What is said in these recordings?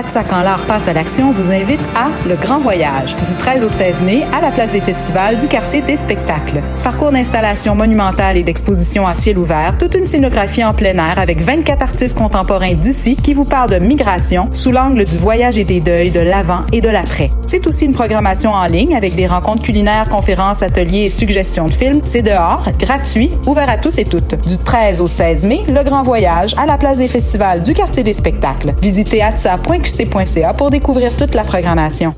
ATSA Quand l'art passe à l'action vous invite à Le Grand Voyage, du 13 au 16 mai, à la place des festivals du quartier des spectacles. Parcours d'installation monumentale et d'exposition à ciel ouvert, toute une scénographie en plein air avec 24 artistes contemporains d'ici qui vous parlent de migration sous l'angle du voyage et des deuils, de l'avant et de l'après. C'est aussi une programmation en ligne avec des rencontres culinaires, conférences, ateliers et suggestions de films. C'est dehors, gratuit, ouvert à tous et toutes. Du 13 au 16 mai, Le Grand Voyage à la place des festivals du quartier des spectacles. Visitez pour découvrir toute la programmation.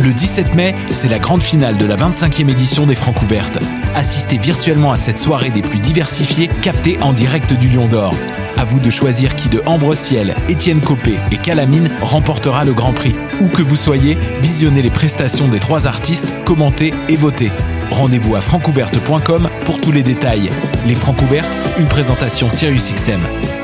Le 17 mai, c'est la grande finale de la 25e édition des Francs ouvertes. Assistez virtuellement à cette soirée des plus diversifiées, captée en direct du Lion d'Or. À vous de choisir qui de Ambre Ciel, Étienne Copé et Calamine remportera le Grand Prix. Où que vous soyez, visionnez les prestations des trois artistes, commentez et votez. Rendez-vous à francouverte.com pour tous les détails. Les Francs ouvertes, une présentation SiriusXM. Quand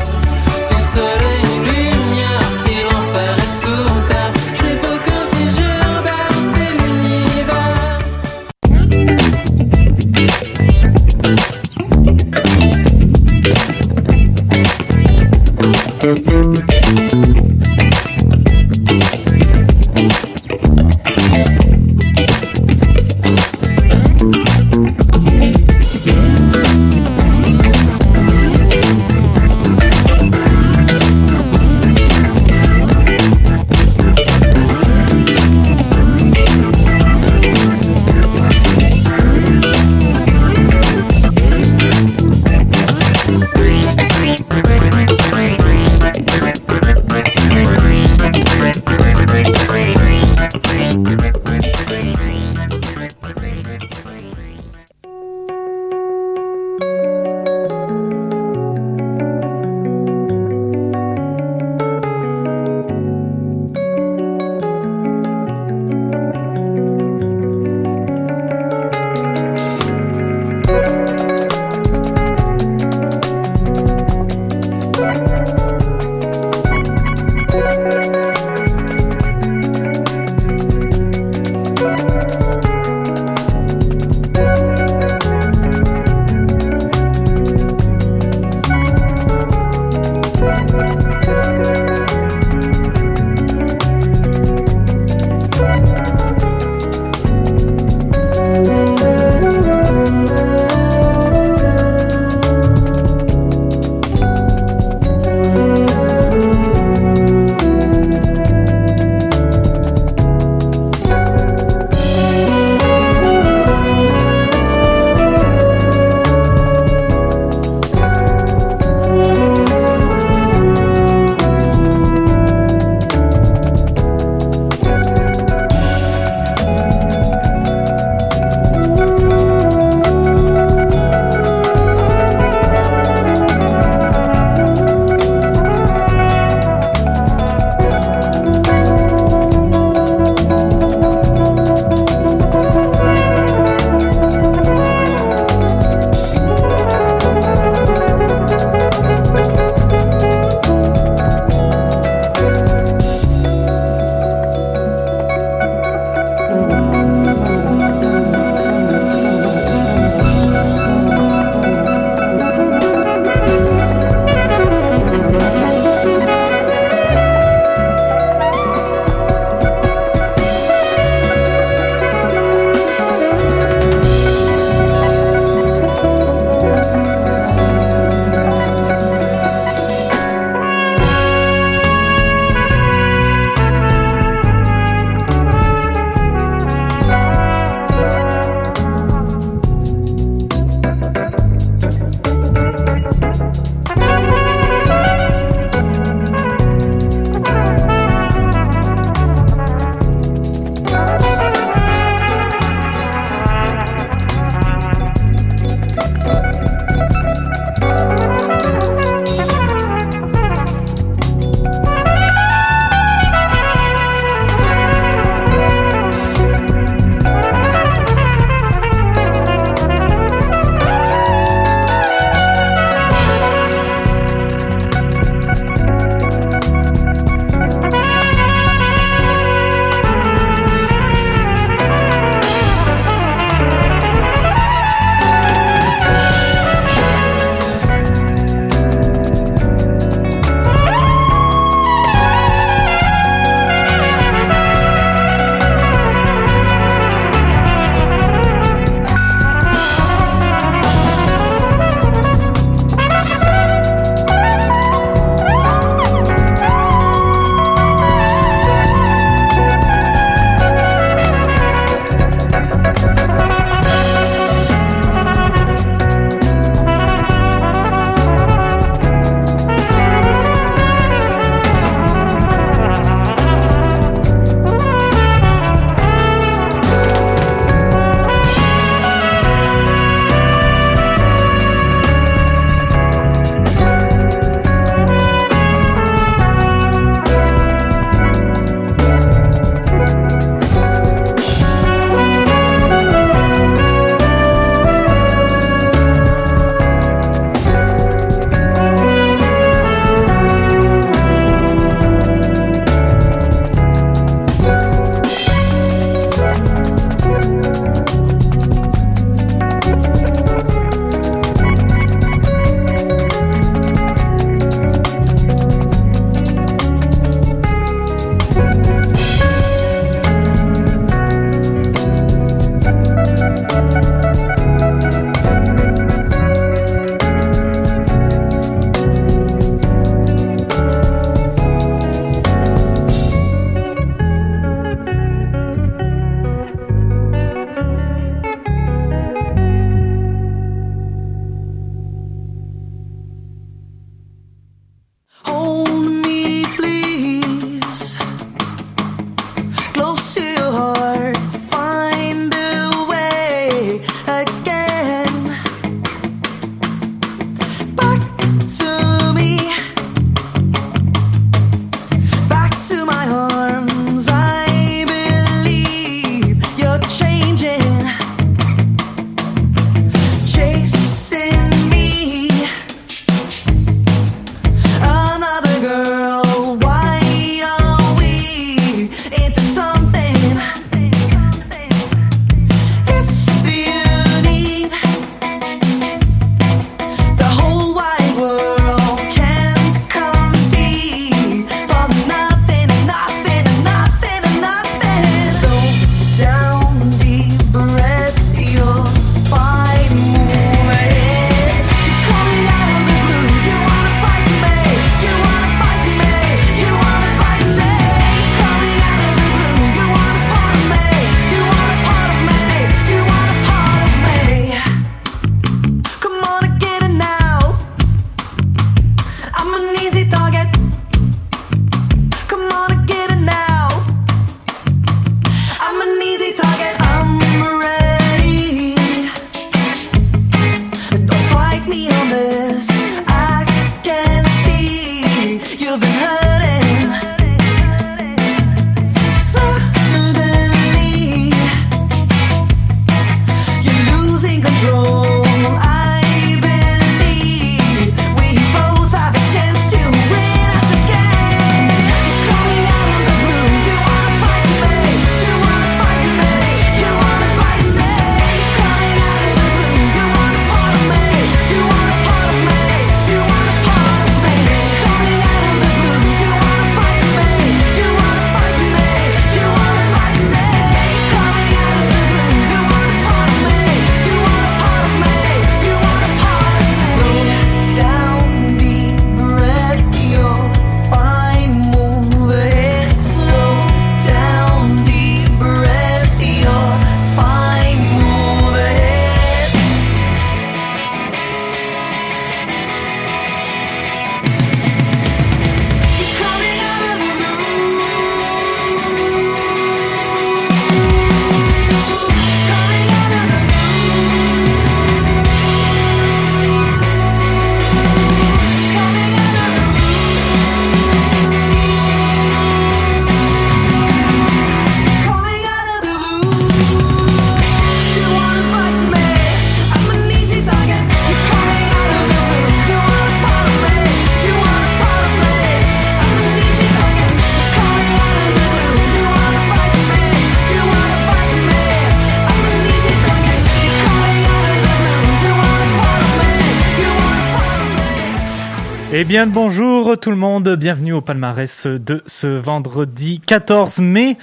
Bien, bonjour tout le monde, bienvenue au palmarès de ce vendredi 14 mai.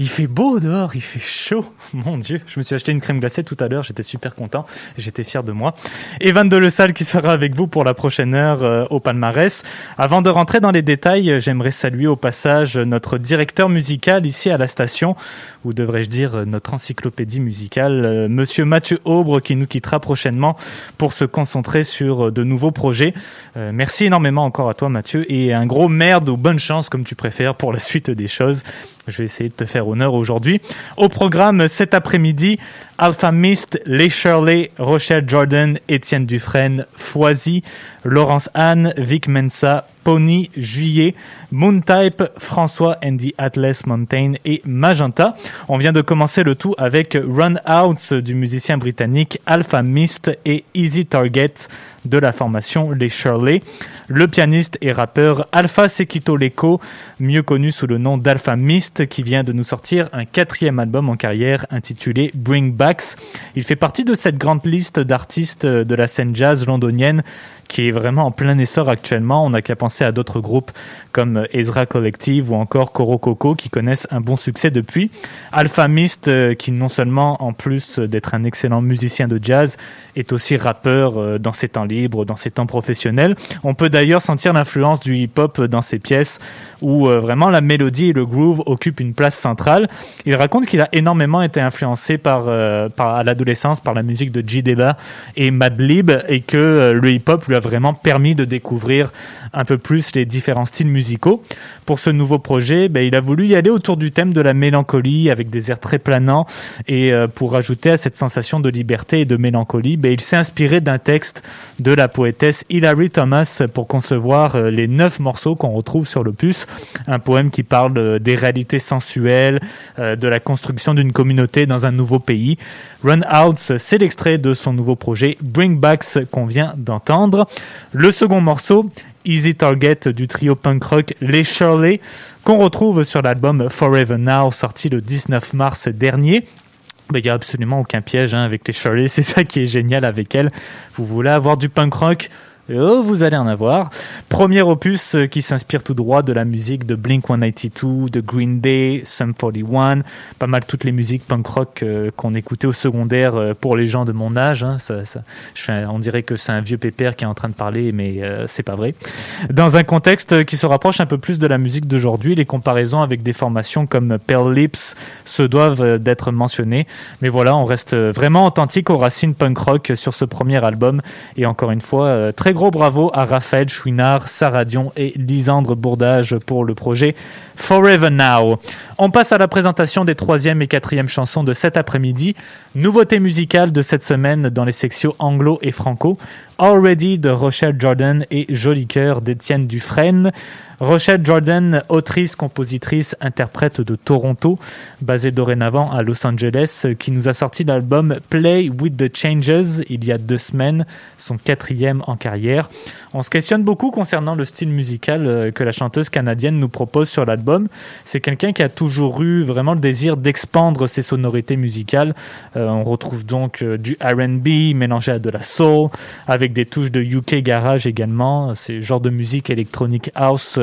Il fait beau dehors, il fait chaud. Mon Dieu, je me suis acheté une crème glacée tout à l'heure, j'étais super content, j'étais fier de moi. Evan de Le Salle qui sera avec vous pour la prochaine heure euh, au palmarès. Avant de rentrer dans les détails, j'aimerais saluer au passage notre directeur musical ici à la station, ou devrais-je dire notre encyclopédie musicale, euh, monsieur Mathieu Aubre qui nous quittera prochainement pour se concentrer sur de nouveaux projets. Euh, merci énormément encore à toi Mathieu et un gros merde ou bonne chance comme tu préfères pour la suite des choses. Je vais essayer de te faire honneur aujourd'hui. Au programme cet après-midi, Alpha Mist, Les Shirley, Rochelle Jordan, Étienne Dufresne, Foisy, Laurence Anne, Vic Mensa, Pony, Juillet, Moontype, François Andy Atlas Mountain et Magenta. On vient de commencer le tout avec Run Out du musicien britannique Alpha Mist et Easy Target de la formation Les Shirley. Le pianiste et rappeur Alpha Sekito Leko, mieux connu sous le nom d'Alpha Mist, qui vient de nous sortir un quatrième album en carrière intitulé Bring Backs. Il fait partie de cette grande liste d'artistes de la scène jazz londonienne qui est vraiment en plein essor actuellement. On n'a qu'à penser à d'autres groupes comme Ezra Collective ou encore Coro Coco qui connaissent un bon succès depuis. Alpha Mist, euh, qui non seulement en plus d'être un excellent musicien de jazz, est aussi rappeur euh, dans ses temps libres, dans ses temps professionnels. On peut d'ailleurs sentir l'influence du hip-hop dans ses pièces où euh, vraiment la mélodie et le groove occupent une place centrale. Il raconte qu'il a énormément été influencé par, par à l'adolescence par la musique de G. Dilla et Madlib et que le hip-hop lui a vraiment permis de découvrir un peu plus les différents styles musicaux. Pour ce nouveau projet, ben, il a voulu y aller autour du thème de la mélancolie avec des airs très planants et euh, pour ajouter à cette sensation de liberté et de mélancolie, ben, il s'est inspiré d'un texte de la poétesse Hilary Thomas pour concevoir euh, les neuf morceaux qu'on retrouve sur l'opus. Un poème qui parle euh, des réalités sensuelles, de la construction d'une communauté dans un nouveau pays. Run Outs, c'est l'extrait de son nouveau projet Bring Backs qu'on vient d'entendre. Le second morceau, Easy Target du trio punk rock Les Shirley, qu'on retrouve sur l'album Forever Now, sorti le 19 mars dernier. Il n'y a absolument aucun piège hein, avec les Shirley, c'est ça qui est génial avec elle. Vous voulez avoir du punk rock? Oh, vous allez en avoir. Premier opus euh, qui s'inspire tout droit de la musique de Blink 182, de Green Day, Sum 41, pas mal toutes les musiques punk rock euh, qu'on écoutait au secondaire euh, pour les gens de mon âge. Hein. on dirait que c'est un vieux pépère qui est en train de parler, mais c'est pas vrai. Dans un contexte qui se rapproche un peu plus de la musique d'aujourd'hui, les comparaisons avec des formations comme Pearl Lips se doivent d'être mentionnées. Mais voilà, on reste vraiment authentique aux racines punk rock sur ce premier album. Et encore une fois, très gros bravo à Raphaël Chouinard, Sarah Dion et Lisandre Bourdage pour le projet Forever Now. On passe à la présentation des troisième et quatrième chansons de cet après-midi. Nouveauté musicale de cette semaine dans les sections anglo et franco. Already de Rochelle Jordan et Joli Cœur d'Étienne Dufresne. Rochelle Jordan, autrice, compositrice, interprète de Toronto, basée dorénavant à Los Angeles, qui nous a sorti l'album Play with the Changes il y a deux semaines, son quatrième en carrière. On se questionne beaucoup concernant le style musical euh, que la chanteuse canadienne nous propose sur l'album. C'est quelqu'un qui a toujours eu vraiment le désir d'expandre ses sonorités musicales. Euh, on retrouve donc euh, du R&B mélangé à de la soul, avec des touches de UK garage également. C'est genre de musique électronique house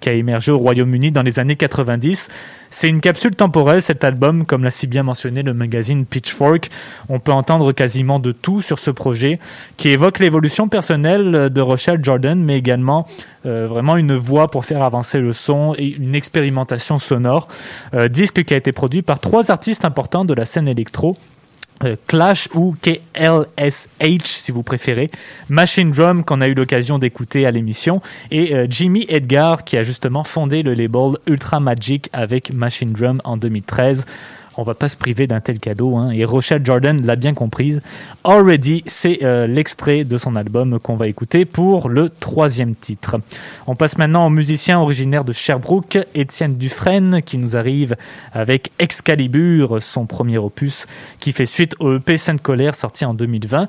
qui a émergé au Royaume-Uni dans les années 90. C'est une capsule temporelle cet album, comme l'a si bien mentionné le magazine Pitchfork. On peut entendre quasiment de tout sur ce projet, qui évoque l'évolution personnelle de Rochelle Jordan, mais également euh, vraiment une voix pour faire avancer le son et une expérimentation sonore. Euh, disque qui a été produit par trois artistes importants de la scène électro. Euh, Clash ou KLSH si vous préférez, Machine Drum qu'on a eu l'occasion d'écouter à l'émission. Et euh, Jimmy Edgar qui a justement fondé le label Ultra Magic avec Machine Drum en 2013 on va pas se priver d'un tel cadeau. Hein. Et Rochelle Jordan l'a bien comprise. Already, c'est euh, l'extrait de son album qu'on va écouter pour le troisième titre. On passe maintenant au musicien originaire de Sherbrooke, Étienne Dufresne, qui nous arrive avec Excalibur, son premier opus, qui fait suite au EP Sainte Colère sorti en 2020.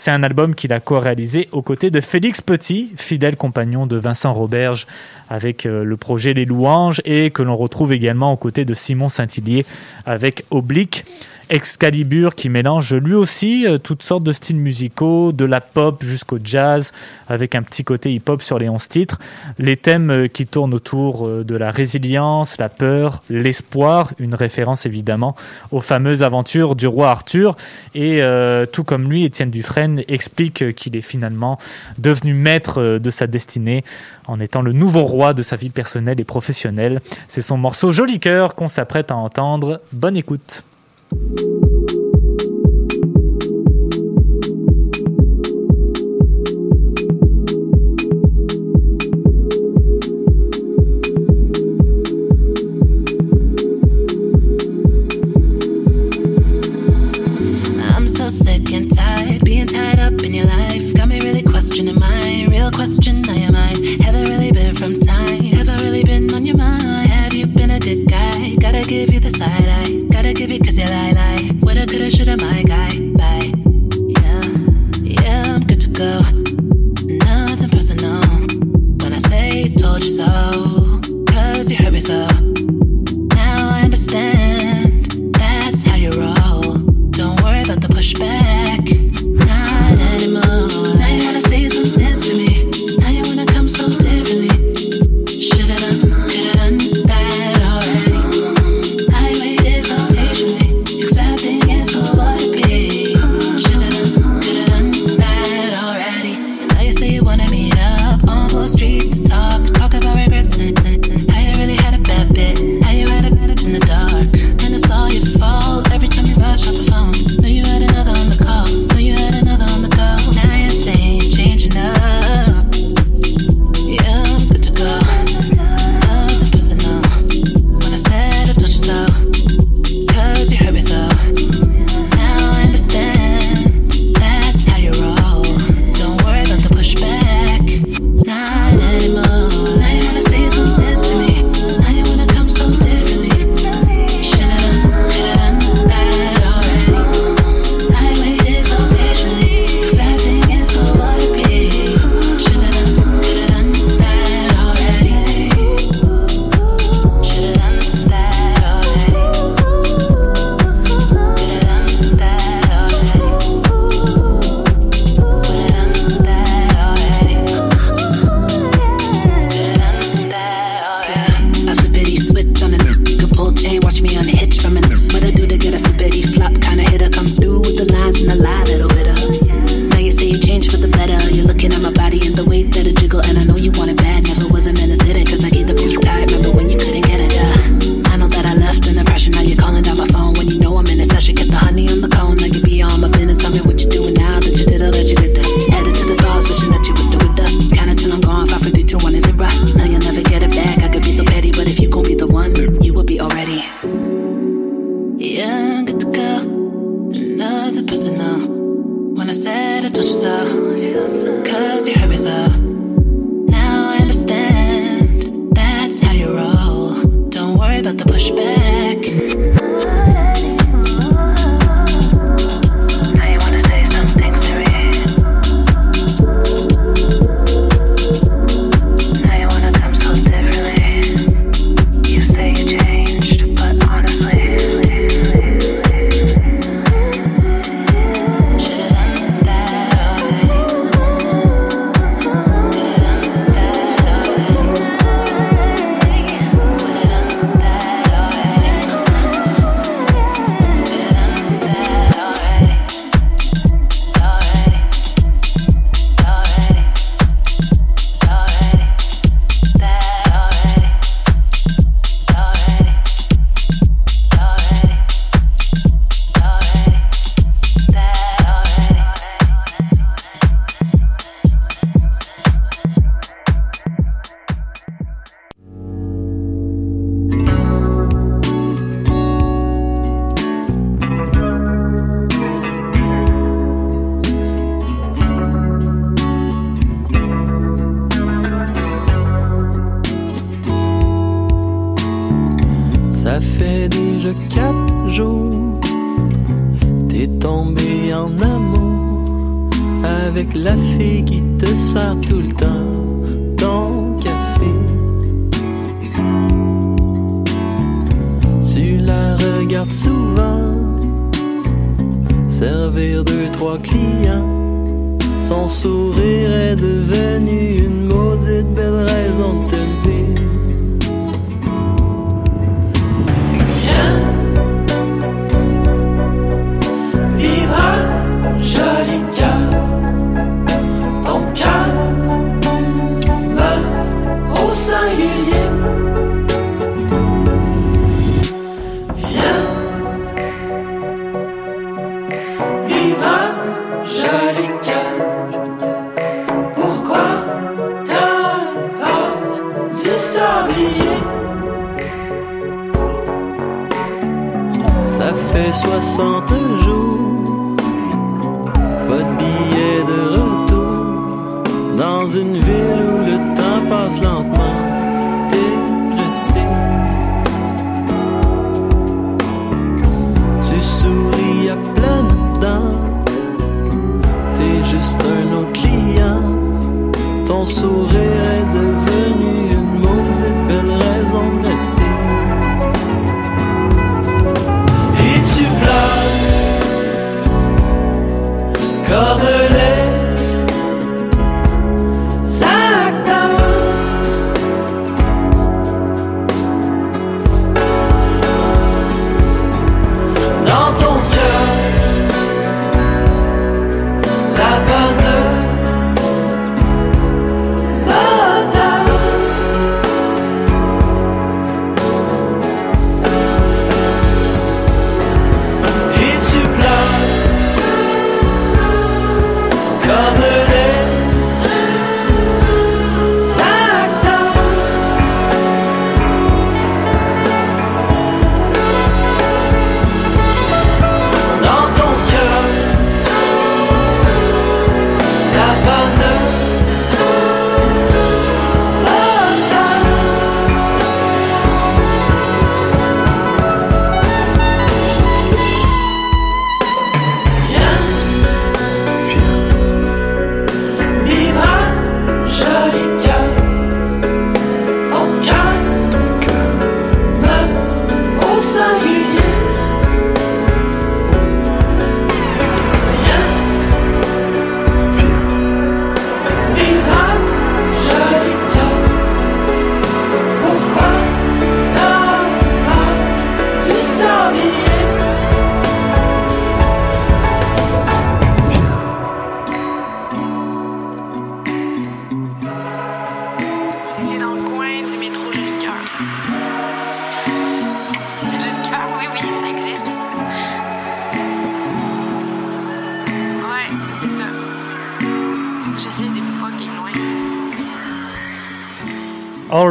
C'est un album qu'il a co-réalisé aux côtés de Félix Petit, fidèle compagnon de Vincent Roberge avec euh, le projet Les Louanges et que l'on retrouve également aux côtés de Simon Saint-Hillier avec Oblique. Excalibur qui mélange lui aussi euh, toutes sortes de styles musicaux, de la pop jusqu'au jazz, avec un petit côté hip-hop sur les 11 titres. Les thèmes euh, qui tournent autour euh, de la résilience, la peur, l'espoir, une référence évidemment aux fameuses aventures du roi Arthur. Et tout comme lui, Étienne Dufresne explique qu'il est finalement devenu maître de sa destinée en étant le nouveau roi de sa vie personnelle et professionnelle. C'est son morceau Joli cœur qu'on s'apprête à entendre. Bonne écoute. sick and tired, being tied up in your life. Got me really questioning my real question. I am Ça fait déjà quatre jours, t'es tombé en amour avec la fille qui te sert tout le temps ton café. Tu la regardes souvent servir deux, trois clients. Son sourire est devenu une maudite belle raison de te fait 60 jours, pas de billet de retour. Dans une ville où le temps passe lentement, t'es resté. Tu souris à pleines dents, t'es juste un autre client. Ton sourire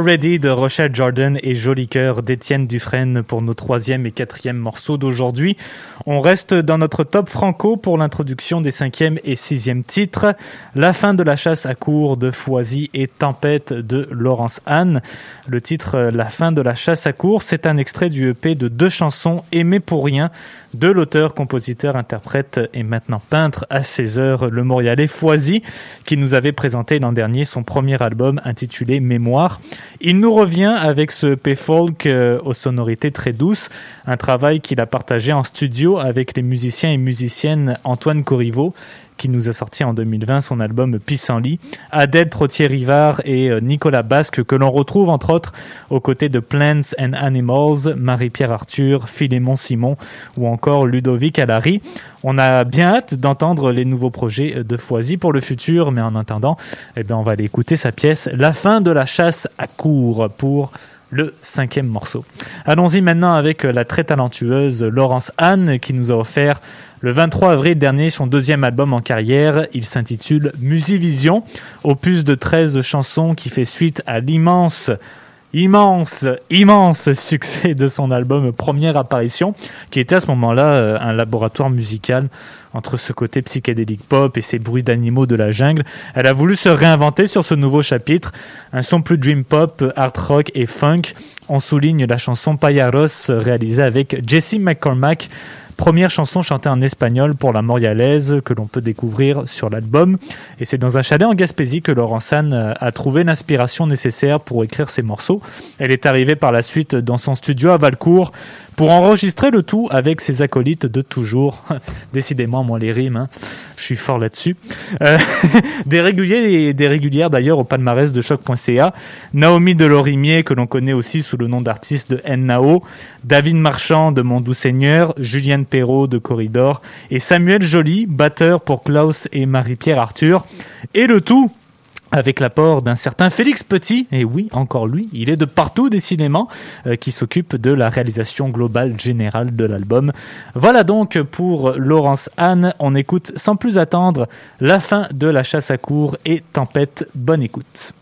Already de Rochelle Jordan et Joli Cœur d'Étienne Dufresne pour nos troisième et quatrième morceaux d'aujourd'hui. On reste dans notre top franco pour l'introduction des cinquième et sixième titres. La fin de la chasse à cour de Foisy et Tempête de Laurence Anne. Le titre La fin de la chasse à cour, c'est un extrait du EP de deux chansons Aimé pour rien de l'auteur, compositeur, interprète et maintenant peintre à ses heures, le Montréalais Foisy, qui nous avait présenté l'an dernier son premier album intitulé Mémoire. Il nous revient avec ce EP folk euh, aux sonorités très douces, un travail qu'il a partagé en studio avec les musiciens et musiciennes Antoine Corriveau, qui nous a sorti en 2020 son album Pissenlit, Adèle Trottier-Rivard et euh, Nicolas Basque, que l'on retrouve entre autres aux côtés de Plants and Animals, Marie-Pierre Arthur, Philémon Simon ou encore Ludovic Allary. On a bien hâte d'entendre les nouveaux projets de Foisy pour le futur, mais en attendant, eh bien, on va aller écouter sa pièce La fin de la chasse à court pour le cinquième morceau. Allons-y maintenant avec la très talentueuse Laurence Anne qui nous a offert le 23 avril dernier son deuxième album en carrière. Il s'intitule Musivision, opus de 13 chansons qui fait suite à l'immense immense, immense succès de son album Première Apparition, qui était à ce moment-là euh, un laboratoire musical entre ce côté psychédélique pop et ces bruits d'animaux de la jungle. Elle a voulu se réinventer sur ce nouveau chapitre, un son plus dream pop, art rock et funk. On souligne la chanson Payaros réalisée avec Jesse McCormack, première chanson chantée en espagnol pour la Montréalaise que l'on peut découvrir sur l'album. Et c'est dans un chalet en Gaspésie que Laurence Anne a trouvé l'inspiration nécessaire pour écrire ses morceaux. Elle est arrivée par la suite dans son studio à Valcourt pour enregistrer le tout avec ses acolytes de toujours. Décidément, moi, les rimes, hein, je suis fort là-dessus. Euh, des réguliers et des régulières d'ailleurs au palmarès de choc.ca. Naomi Delorimier, que l'on connaît aussi sous le nom d'artiste de Nao, David Marchand de Mon Doux Seigneur, Julienne Perrault de Corridor et Samuel Joly, batteur pour Klaus et Marie-Pierre Arthur. Et le tout avec l'apport d'un certain Félix Petit, et oui, encore lui, il est de partout décidément, euh, qui s'occupe de la réalisation globale générale de l'album. Voilà donc pour Laurence Anne, on écoute sans plus attendre la fin de la chasse à cour et Tempête, bonne écoute.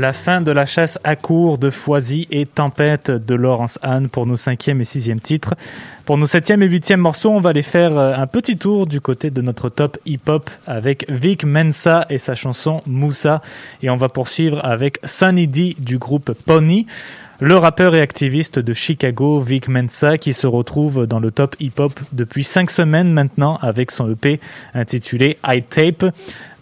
La fin de la chasse à court de Foisy et Tempête de Laurence Anne pour nos cinquième et sixième titres. Pour nos septième et huitième morceaux, on va aller faire euh, un petit tour du côté de notre top hip-hop avec Vic Mensa et sa chanson Moussa. Et on va poursuivre avec Sunny D du groupe Pony. Le rappeur et activiste de Chicago, Vic Mensa, qui se retrouve dans le top hip-hop depuis cinq semaines maintenant avec son EP intitulé I Tape.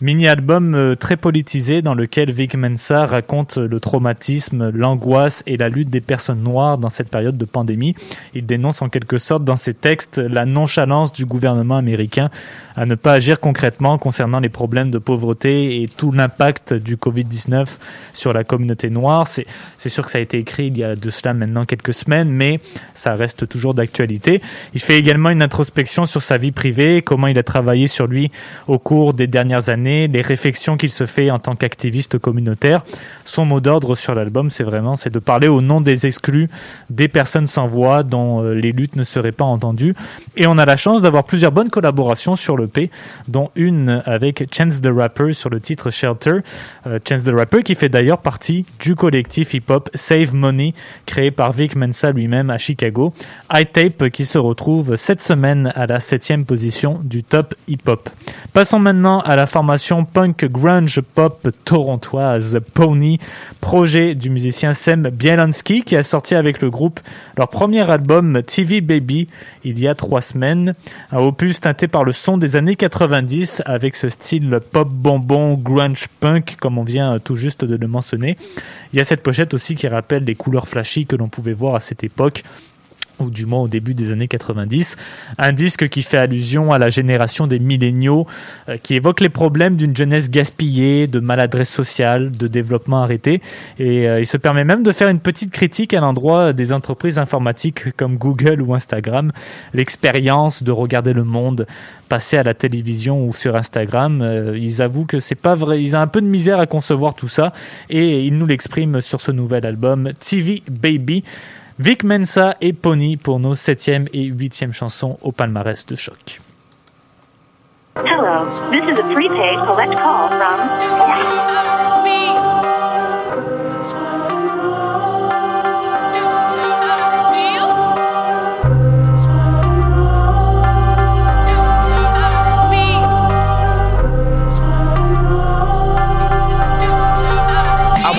Mini-album euh, très politisé dans lequel Vic Mensa raconte le traumatisme, l'angoisse et la lutte des personnes noires dans cette période de pandémie. Il dénonce en quelque sorte dans ses textes la nonchalance du gouvernement américain à ne pas agir concrètement concernant les problèmes de pauvreté et tout l'impact du Covid-19 sur la communauté noire. C'est, c'est sûr que ça a été écrit il y a de cela maintenant quelques semaines, mais ça reste toujours d'actualité. Il fait également une introspection sur sa vie privée, comment il a travaillé sur lui au cours des dernières années les réflexions qu'il se fait en tant qu'activiste communautaire. Son mot d'ordre sur l'album, c'est vraiment c'est de parler au nom des exclus, des personnes sans voix dont euh, les luttes ne seraient pas entendues. Et on a la chance d'avoir plusieurs bonnes collaborations sur le P, dont une avec Chance the Rapper sur le titre Shelter. Euh, Chance the Rapper qui fait d'ailleurs partie du collectif hip-hop Save Money créé par Vic Mensa lui-même à Chicago. iTape qui se retrouve cette semaine à la septième position du top hip-hop. Passons maintenant à la formation punk grunge pop torontoise Pony, projet du musicien Sam Bielanski qui a sorti avec le groupe leur premier album TV Baby il y a trois semaines. Un opus teinté par le son des années 90 avec ce style pop bonbon grunge punk comme on vient tout juste de le mentionner. Il y a cette pochette aussi qui rappelle les couleurs flashy que l'on pouvait voir à cette époque ou du moins au début des années 90. Un disque qui fait allusion à la génération des milléniaux, euh, qui évoque les problèmes d'une jeunesse gaspillée, de maladresse sociale, de développement arrêté. Et euh, il se permet même de faire une petite critique à l'endroit des entreprises informatiques comme Google ou Instagram. L'expérience de regarder le monde passer à la télévision ou sur Instagram, euh, ils avouent que c'est pas vrai. Ils ont un peu de misère à concevoir tout ça et ils nous l'expriment sur ce nouvel album TV Baby. Vic Mensa et Pony pour nos 7e et 8e chansons au palmarès de choc. Hello, this is a prepaid collect call from.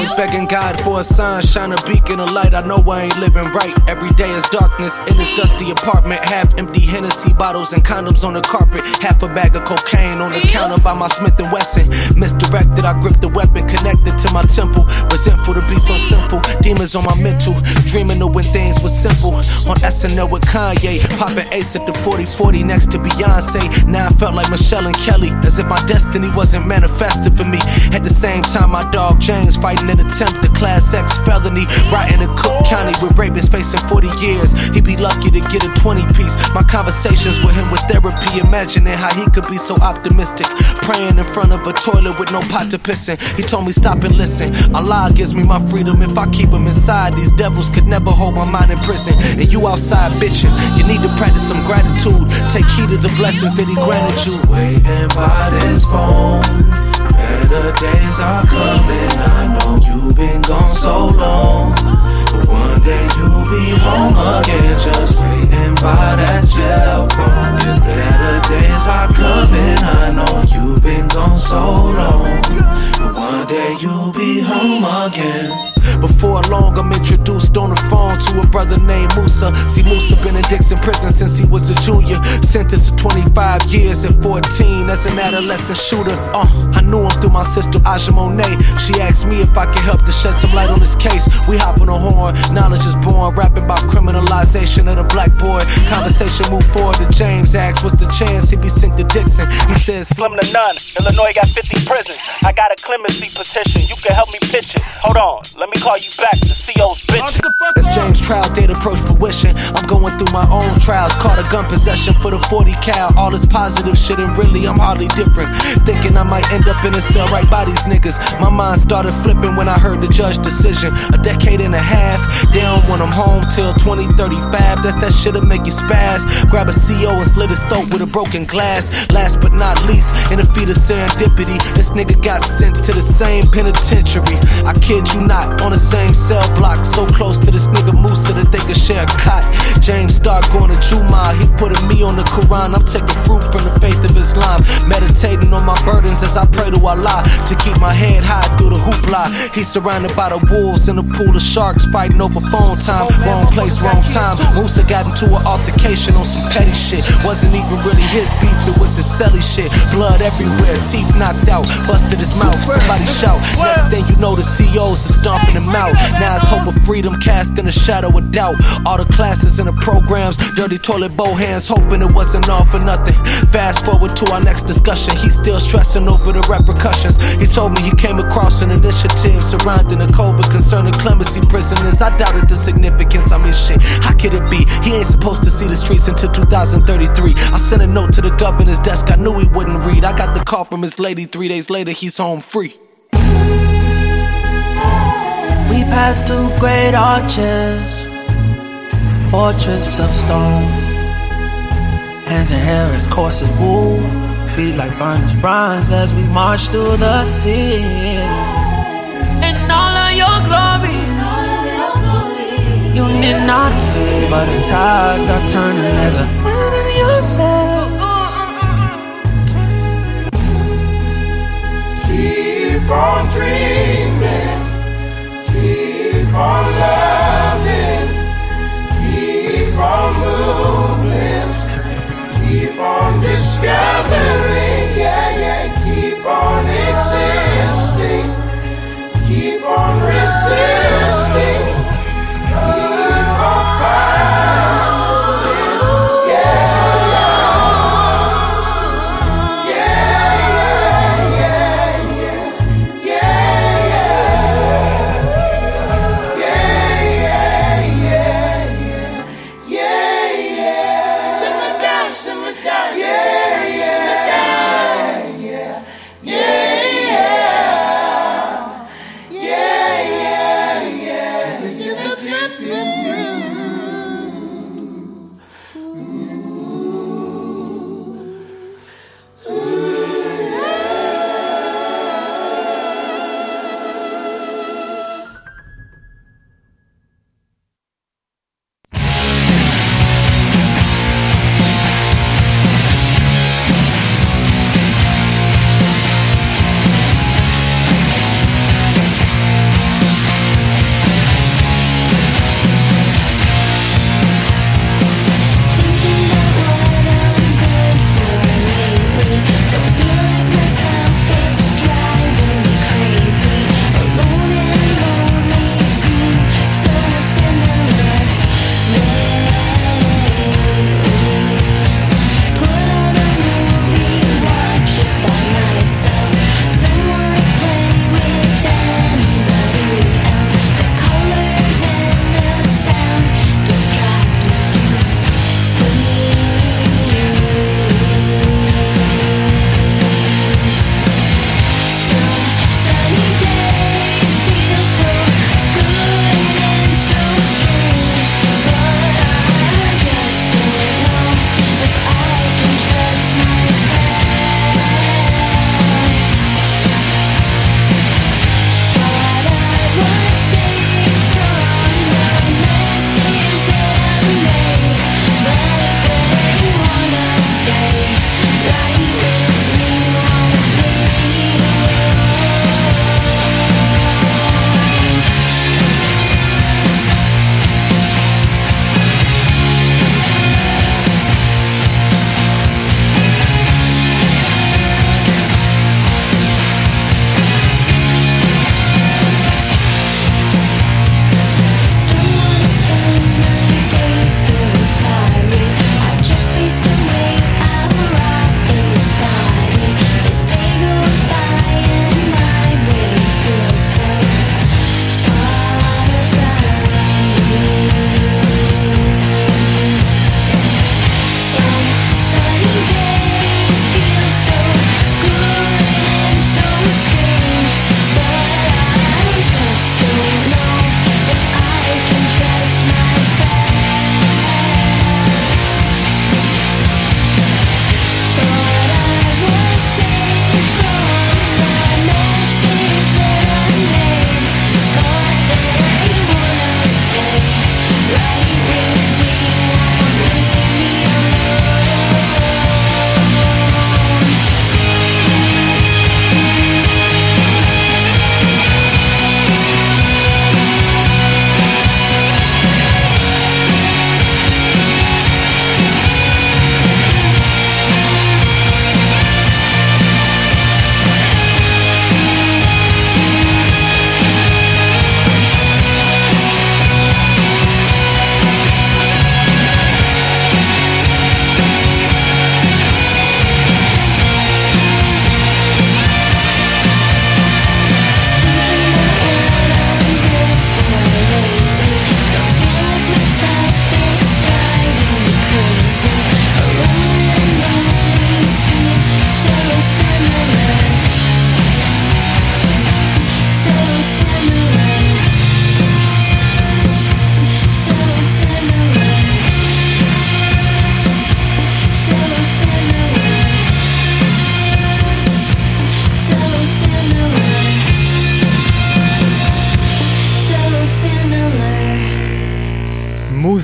Was begging God for a sign, shine a beacon of light. I know I ain't living right. Every day is darkness in this dusty apartment. Half empty Hennessy bottles and condoms on the carpet. Half a bag of cocaine on the counter by my Smith and Wesson. Misdirected, I gripped the weapon connected to my temple. Resentful to be so simple. Demons on my mental, dreaming of when things were simple. On SNL with Kanye, popping Ace at the 4040 next to Beyonce. Now I felt like Michelle and Kelly, as if my destiny wasn't manifested for me. At the same time, my dog James fighting an attempt to class X felony. Right in Cook County with rapists facing 40 years. He'd be lucky to get a 20 piece. My conversations with him with therapy, imagining how he could be so optimistic. Praying in front of a toilet with no pot to piss in. He told me stop and listen. Allah gives me my freedom if I keep him inside. These devils could never hold my mind in prison. And you outside bitching. You need to practice some gratitude. Take heed of the blessings that he granted you. Waiting by this phone. Better days are coming. I know you've been gone so long. But one day you'll be home again. Just waiting by that jail phone. Better days are coming. I know you've been gone so long. But one day you'll be home again. Before long, I'm introduced on the phone to a brother named Musa. See, Musa been in Dixon prison since he was a junior. Sentenced to 25 years at 14 as an adolescent shooter. Uh, I knew him through my sister Aja Monet. She asked me if I could help to shed some light on this case. We hop on a knowledge is born. Rapping about criminalization of the black boy. Conversation moved forward to James. Asked, what's the chance he be sent to Dixon? He says, Slim to none. Illinois got 50 prisons. I got a clemency petition. You can help me pitch it. Hold on, let me call you back to CO's bitch. As James trial date approach fruition, I'm going through my own trials. Caught a gun possession for the 40 cal. All this positive shit, and really, I'm hardly different. Thinking I might end up in a cell right by these niggas. My mind started flipping when I heard the judge decision. A decade and a half, don't want him home till 2035. That's that shit'll make you spaz. Grab a CO and slit his throat with a broken glass. Last but not least, in a feat of serendipity, this nigga got sent to the same penitentiary. I kid you not, on the same cell block, so close to this nigga Musa that they could share a cot. James start going to Juma, he putting me on the Quran. I'm taking fruit from the faith of Islam, meditating on my burdens as I pray to Allah to keep my head high through the hoopla. He's surrounded by the wolves in a pool of sharks, fighting over phone time. Wrong place, wrong time. Musa got into an altercation on some petty shit. Wasn't even really his beef, it was his celly shit. Blood everywhere, teeth knocked out, busted his mouth. Somebody shout. Next thing you know, the CEOs are stomping him out. Now it's hope of freedom cast in a shadow of doubt. All the classes and the programs, dirty toilet bow hands, hoping it wasn't all for nothing. Fast forward to our next discussion, he's still stressing over the repercussions. He told me he came across an initiative surrounding the COVID concerning clemency prisoners. I doubted the significance. I mean, shit, how could it be? He ain't supposed to see the streets until 2033. I sent a note to the governor's desk, I knew he wouldn't read. I got the call from his lady three days later, he's home free. We passed two great arches, fortress of stone. Hands and hair as coarse as wool, feet like burnished bronze as we march through the sea. You need not fear, but the tides are turning as a man in yourselves. Keep on dreaming, keep on loving, keep on moving, keep on discovering, yeah, yeah, keep on existing, keep on resisting,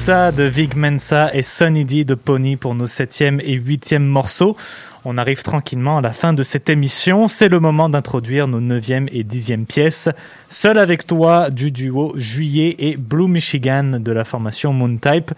De Vig Mensa et Sunny D de Pony pour nos septième et huitième morceaux. On arrive tranquillement à la fin de cette émission. C'est le moment d'introduire nos neuvième et dixième pièces. Seul avec toi du duo Juillet et Blue Michigan de la formation Moontype.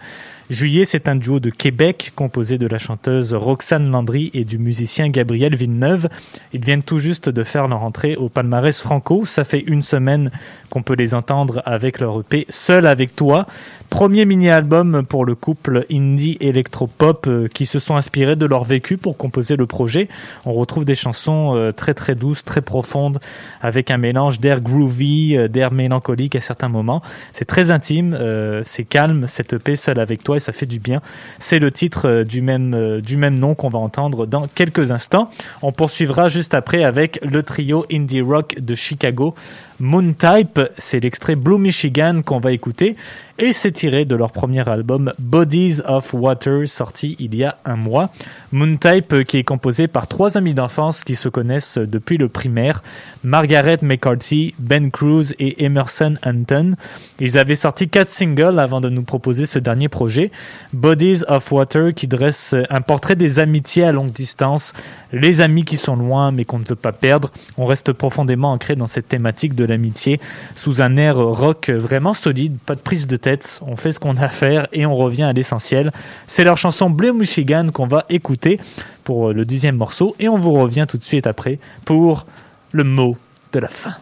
Juillet, c'est un duo de Québec composé de la chanteuse Roxane Landry et du musicien Gabriel Villeneuve. Ils viennent tout juste de faire leur entrée au palmarès franco. Ça fait une semaine qu'on peut les entendre avec leur EP Seul avec toi. Premier mini-album pour le couple indie électropop euh, qui se sont inspirés de leur vécu pour composer le projet. On retrouve des chansons euh, très très douces, très profondes, avec un mélange d'air groovy, euh, d'air mélancolique à certains moments. C'est très intime, c'est calme, cette EP Seul avec toi ça fait du bien. C'est le titre du même, du même nom qu'on va entendre dans quelques instants. On poursuivra juste après avec le trio indie rock de Chicago Moontype, c'est l'extrait Blue Michigan qu'on va écouter et c'est tiré de leur premier album Bodies of Water sorti il y a un mois. Moontype qui est composé par trois amis d'enfance qui se connaissent depuis le primaire, Margaret McCarthy, Ben Cruz et Emerson Anton. Ils avaient sorti quatre singles avant de nous proposer ce dernier projet, Bodies of Water qui dresse un portrait des amitiés à longue distance, les amis qui sont loin mais qu'on ne veut pas perdre. On reste profondément ancré dans cette thématique de l'amitié sous un air rock vraiment solide, pas de prise de tête, on fait ce qu'on a à faire et on revient à l'essentiel. C'est leur chanson Blue Michigan qu'on va écouter pour le dixième morceau et on vous revient tout de suite après pour le mot de la fin.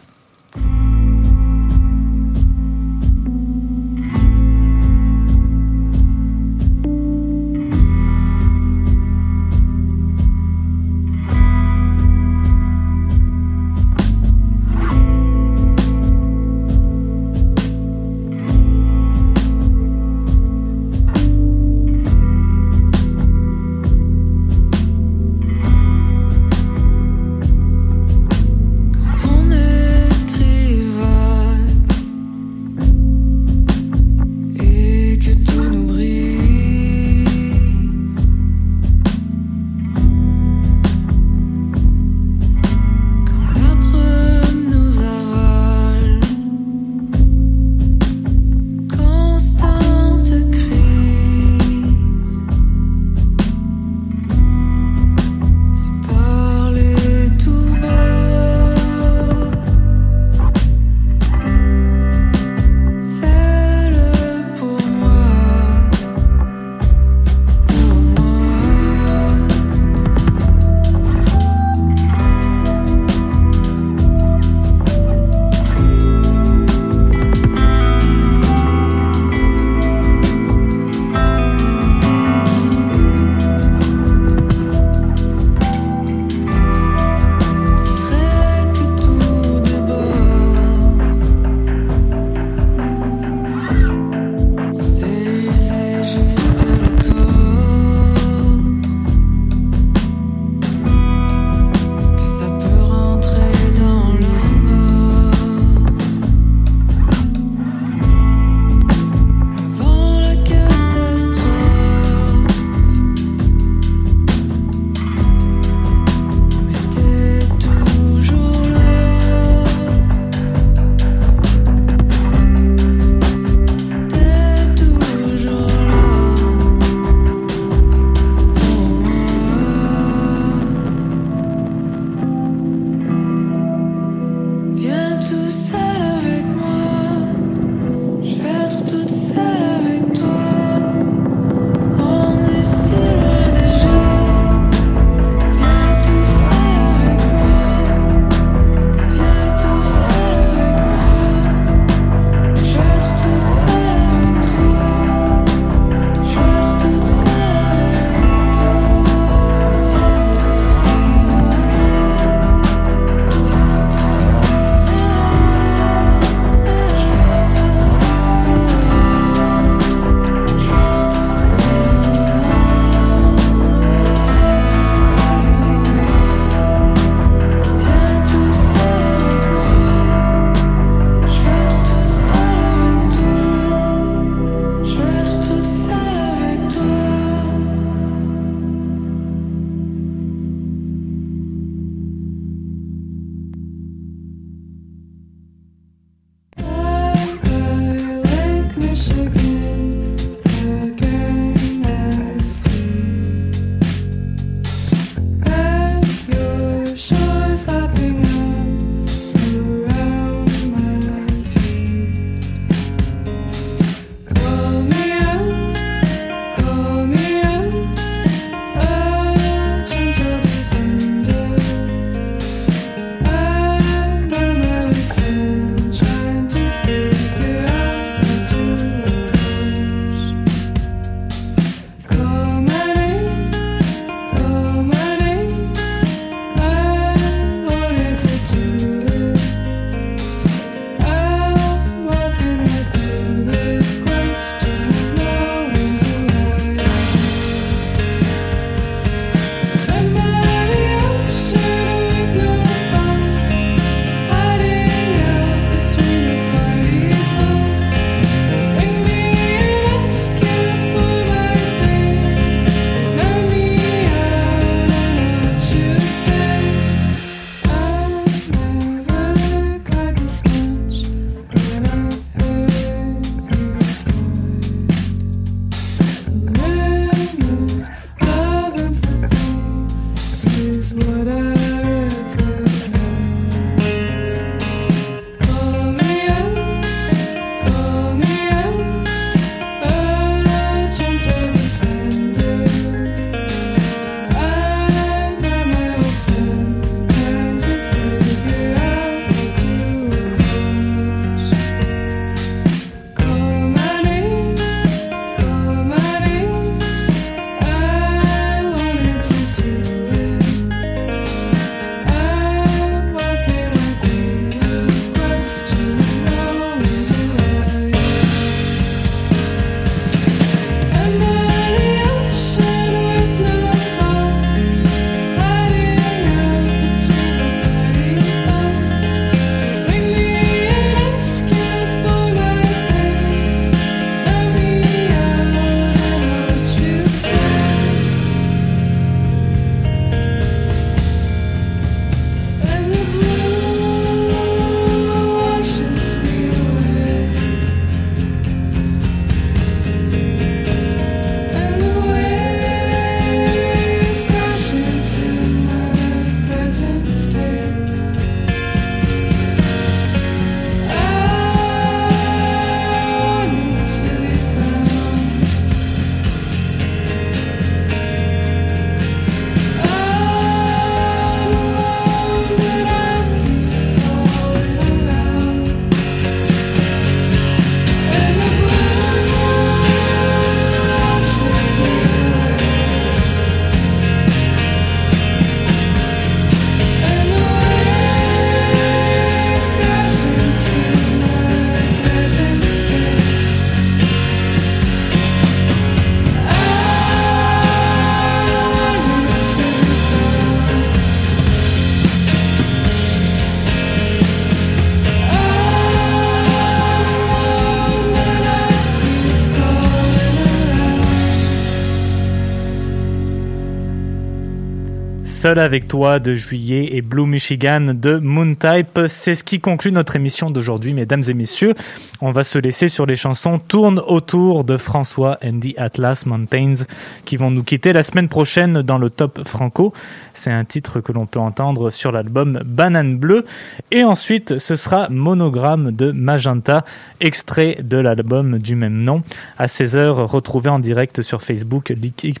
Seul avec toi de Juillet et Blue Michigan de Moontype. C'est ce qui conclut notre émission d'aujourd'hui, mesdames et messieurs. On va se laisser sur les chansons Tourne autour de François and the Atlas Mountains qui vont nous quitter la semaine prochaine dans le top franco. C'est un titre que l'on peut entendre sur l'album Banane Bleue. Et ensuite, ce sera Monogramme de Magenta, extrait de l'album du même nom. À 16h, retrouvez en direct sur Facebook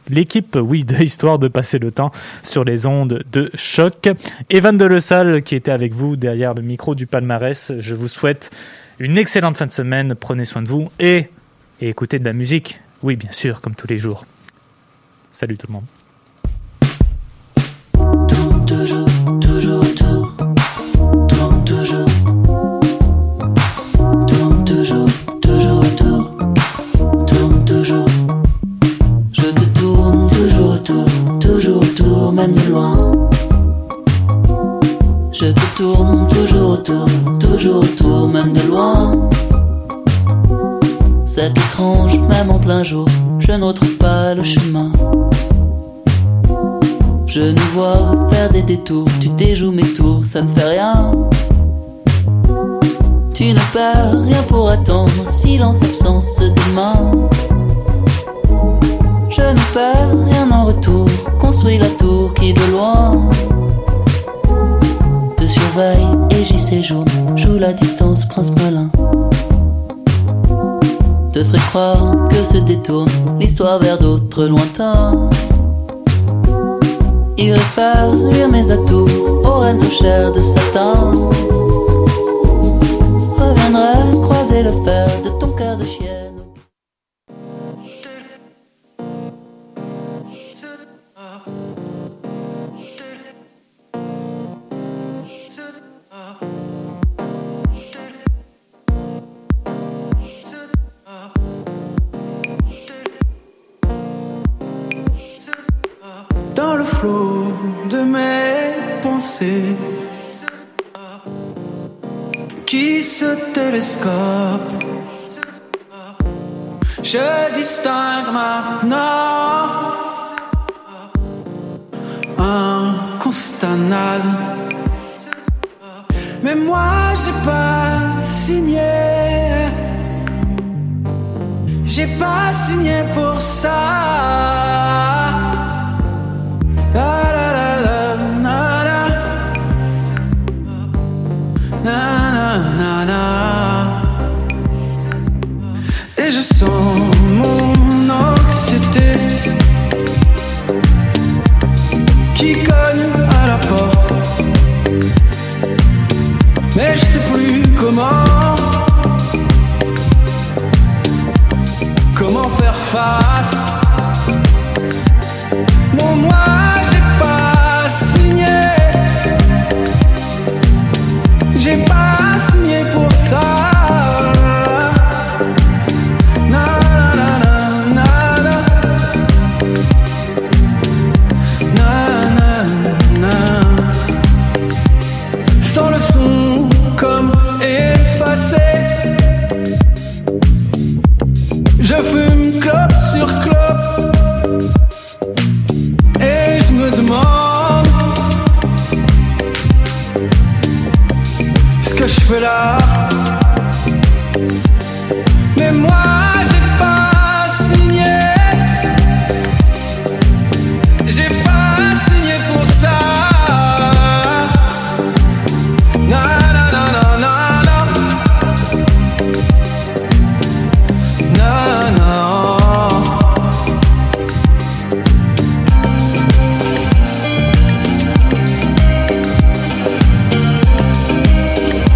l'équipe, oui, de Histoire de passer le temps sur les ondes de choc. Evan de Le Salle, qui était avec vous derrière le micro du palmarès, je vous souhaite une excellente fin de semaine. Prenez soin de vous et, écoutez de la musique. Oui, bien sûr, comme tous les jours. Salut tout le monde. Je te tourne toujours autour, toujours autour, même de loin. C'est étrange, même en plein jour, je ne retrouve pas le chemin. Je nous vois faire des détours, tu déjoues mes tours, ça ne fait rien. Tu ne perds rien pour attendre, silence, absence demain. Je ne perds rien en retour, construis la tour qui de loin te surveille et j'y séjourne, joue la distance, prince malin. Te ferai croire que se détourne l'histoire vers d'autres lointains. Irai faire lire mes atouts aux reines aux chairs de satin. Reviendrai croiser le fer de ton cœur de chienne. Je distingue maintenant un constat naze. Mais moi j'ai pas signé. J'ai pas signé pour ça. Comment